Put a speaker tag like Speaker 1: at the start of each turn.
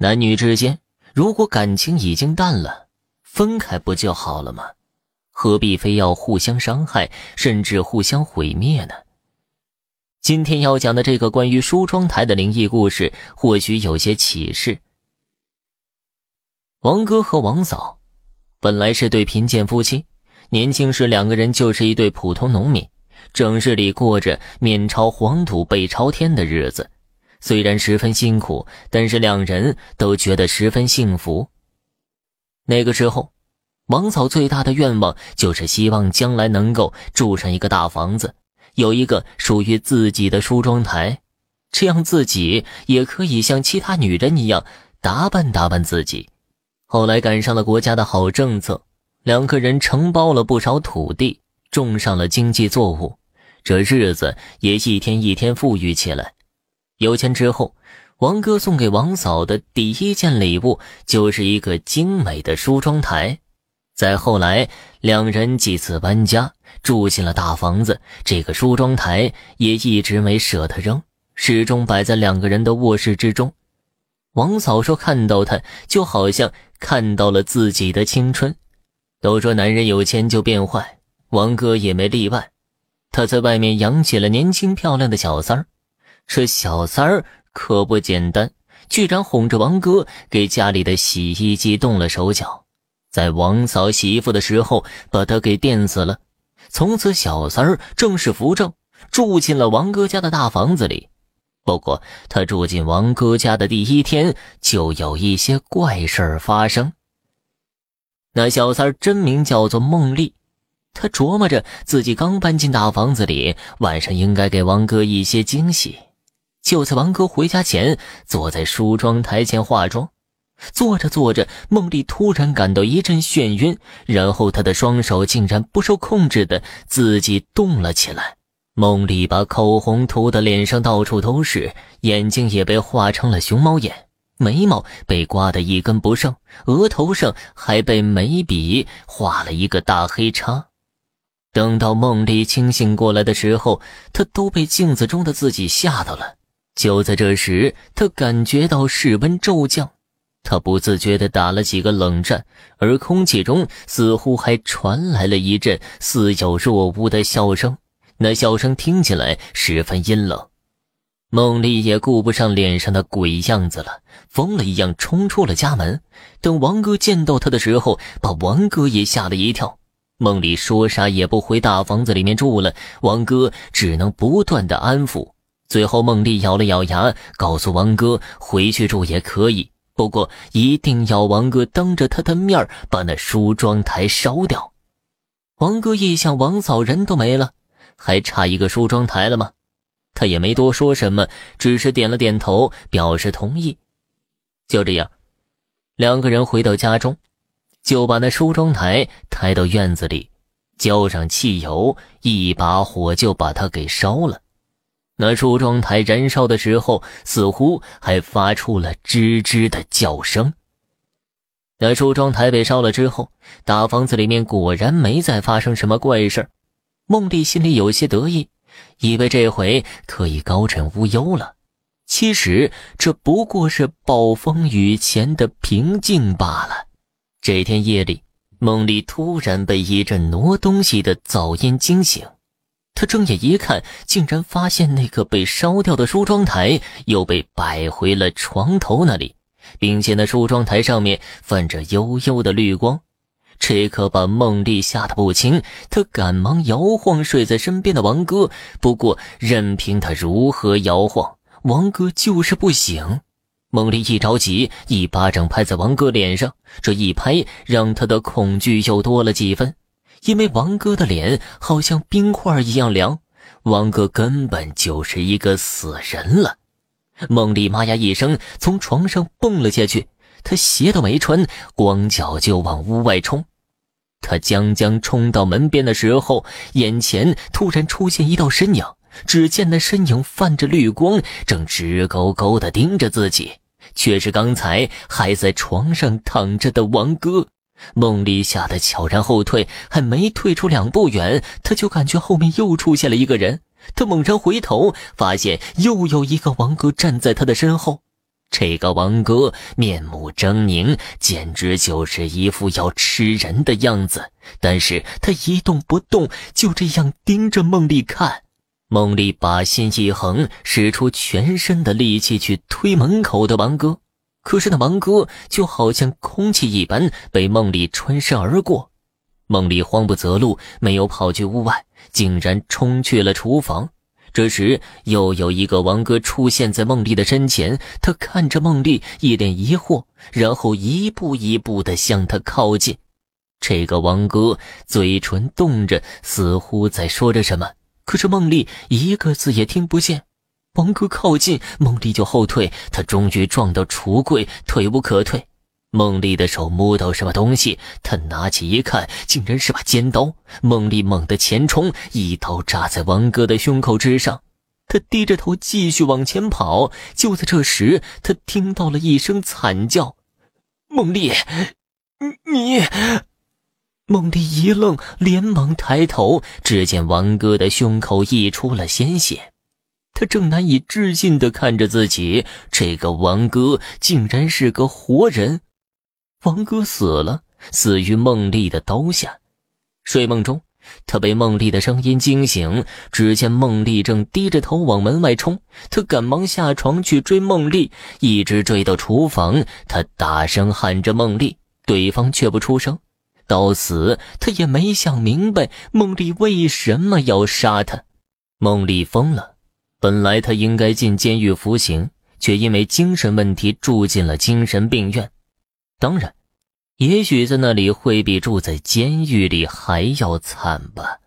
Speaker 1: 男女之间，如果感情已经淡了，分开不就好了吗？何必非要互相伤害，甚至互相毁灭呢？今天要讲的这个关于梳妆台的灵异故事，或许有些启示。王哥和王嫂本来是对贫贱夫妻，年轻时两个人就是一对普通农民，整日里过着面朝黄土背朝天的日子。虽然十分辛苦，但是两人都觉得十分幸福。那个时候，王嫂最大的愿望就是希望将来能够住上一个大房子，有一个属于自己的梳妆台，这样自己也可以像其他女人一样打扮打扮自己。后来赶上了国家的好政策，两个人承包了不少土地，种上了经济作物，这日子也一天一天富裕起来。有钱之后，王哥送给王嫂的第一件礼物就是一个精美的梳妆台。再后来，两人几次搬家，住进了大房子，这个梳妆台也一直没舍得扔，始终摆在两个人的卧室之中。王嫂说：“看到它，就好像看到了自己的青春。”都说男人有钱就变坏，王哥也没例外。他在外面养起了年轻漂亮的小三儿。这小三儿可不简单，居然哄着王哥给家里的洗衣机动了手脚，在王嫂洗衣服的时候把他给电死了。从此，小三儿正式扶正，住进了王哥家的大房子里。不过，他住进王哥家的第一天，就有一些怪事儿发生。那小三儿真名叫做孟丽，她琢磨着自己刚搬进大房子里，晚上应该给王哥一些惊喜。就在王哥回家前，坐在梳妆台前化妆，坐着坐着，梦丽突然感到一阵眩晕，然后她的双手竟然不受控制的自己动了起来。梦丽把口红涂的脸上到处都是，眼睛也被画成了熊猫眼，眉毛被刮得一根不剩，额头上还被眉笔画了一个大黑叉。等到梦丽清醒过来的时候，她都被镜子中的自己吓到了。就在这时，他感觉到室温骤降，他不自觉地打了几个冷战，而空气中似乎还传来了一阵似有若无的笑声，那笑声听起来十分阴冷。孟丽也顾不上脸上的鬼样子了，疯了一样冲出了家门。等王哥见到他的时候，把王哥也吓了一跳。孟丽说啥也不回大房子里面住了，王哥只能不断的安抚。最后，孟丽咬了咬牙，告诉王哥回去住也可以，不过一定要王哥当着他的面把那梳妆台烧掉。王哥一想，王嫂人都没了，还差一个梳妆台了吗？他也没多说什么，只是点了点头，表示同意。就这样，两个人回到家中，就把那梳妆台抬到院子里，浇上汽油，一把火就把它给烧了。那梳妆台燃烧的时候，似乎还发出了吱吱的叫声。那梳妆台被烧了之后，大房子里面果然没再发生什么怪事梦丽心里有些得意，以为这回可以高枕无忧了。其实这不过是暴风雨前的平静罢了。这天夜里，梦丽突然被一阵挪东西的噪音惊醒。他睁眼一看，竟然发现那个被烧掉的梳妆台又被摆回了床头那里，并且那梳妆台上面泛着幽幽的绿光，这可把孟丽吓得不轻。她赶忙摇晃睡在身边的王哥，不过任凭他如何摇晃，王哥就是不醒。孟丽一着急，一巴掌拍在王哥脸上，这一拍让他的恐惧又多了几分。因为王哥的脸好像冰块一样凉，王哥根本就是一个死人了。梦丽妈呀一声从床上蹦了下去，她鞋都没穿，光脚就往屋外冲。她将将冲到门边的时候，眼前突然出现一道身影，只见那身影泛着绿光，正直勾勾地盯着自己，却是刚才还在床上躺着的王哥。孟丽吓得悄然后退，还没退出两步远，她就感觉后面又出现了一个人。她猛然回头，发现又有一个王哥站在她的身后。这个王哥面目狰狞，简直就是一副要吃人的样子。但是他一动不动，就这样盯着孟丽看。孟丽把心一横，使出全身的力气去推门口的王哥，可是那王哥就好像空气一般，被梦丽穿身而过。梦丽慌不择路，没有跑去屋外，竟然冲去了厨房。这时，又有一个王哥出现在梦丽的身前，他看着梦丽，一脸疑惑，然后一步一步地向她靠近。这个王哥嘴唇动着，似乎在说着什么。可是梦丽一个字也听不见，王哥靠近，孟丽就后退，他终于撞到橱柜，退无可退。孟丽的手摸到什么东西，他拿起一看，竟然是把尖刀。孟丽猛地前冲，一刀扎在王哥的胸口之上。他低着头继续往前跑。就在这时，他听到了一声惨叫：“孟丽，你！”孟丽一愣，连忙抬头，只见王哥的胸口溢出了鲜血。他正难以置信地看着自己，这个王哥竟然是个活人。王哥死了，死于孟丽的刀下。睡梦中，他被孟丽的声音惊醒，只见孟丽正低着头往门外冲。他赶忙下床去追孟丽，一直追到厨房，他大声喊着孟丽，对方却不出声。到死，他也没想明白孟丽为什么要杀他。孟丽疯了，本来他应该进监狱服刑，却因为精神问题住进了精神病院。当然，也许在那里会比住在监狱里还要惨吧。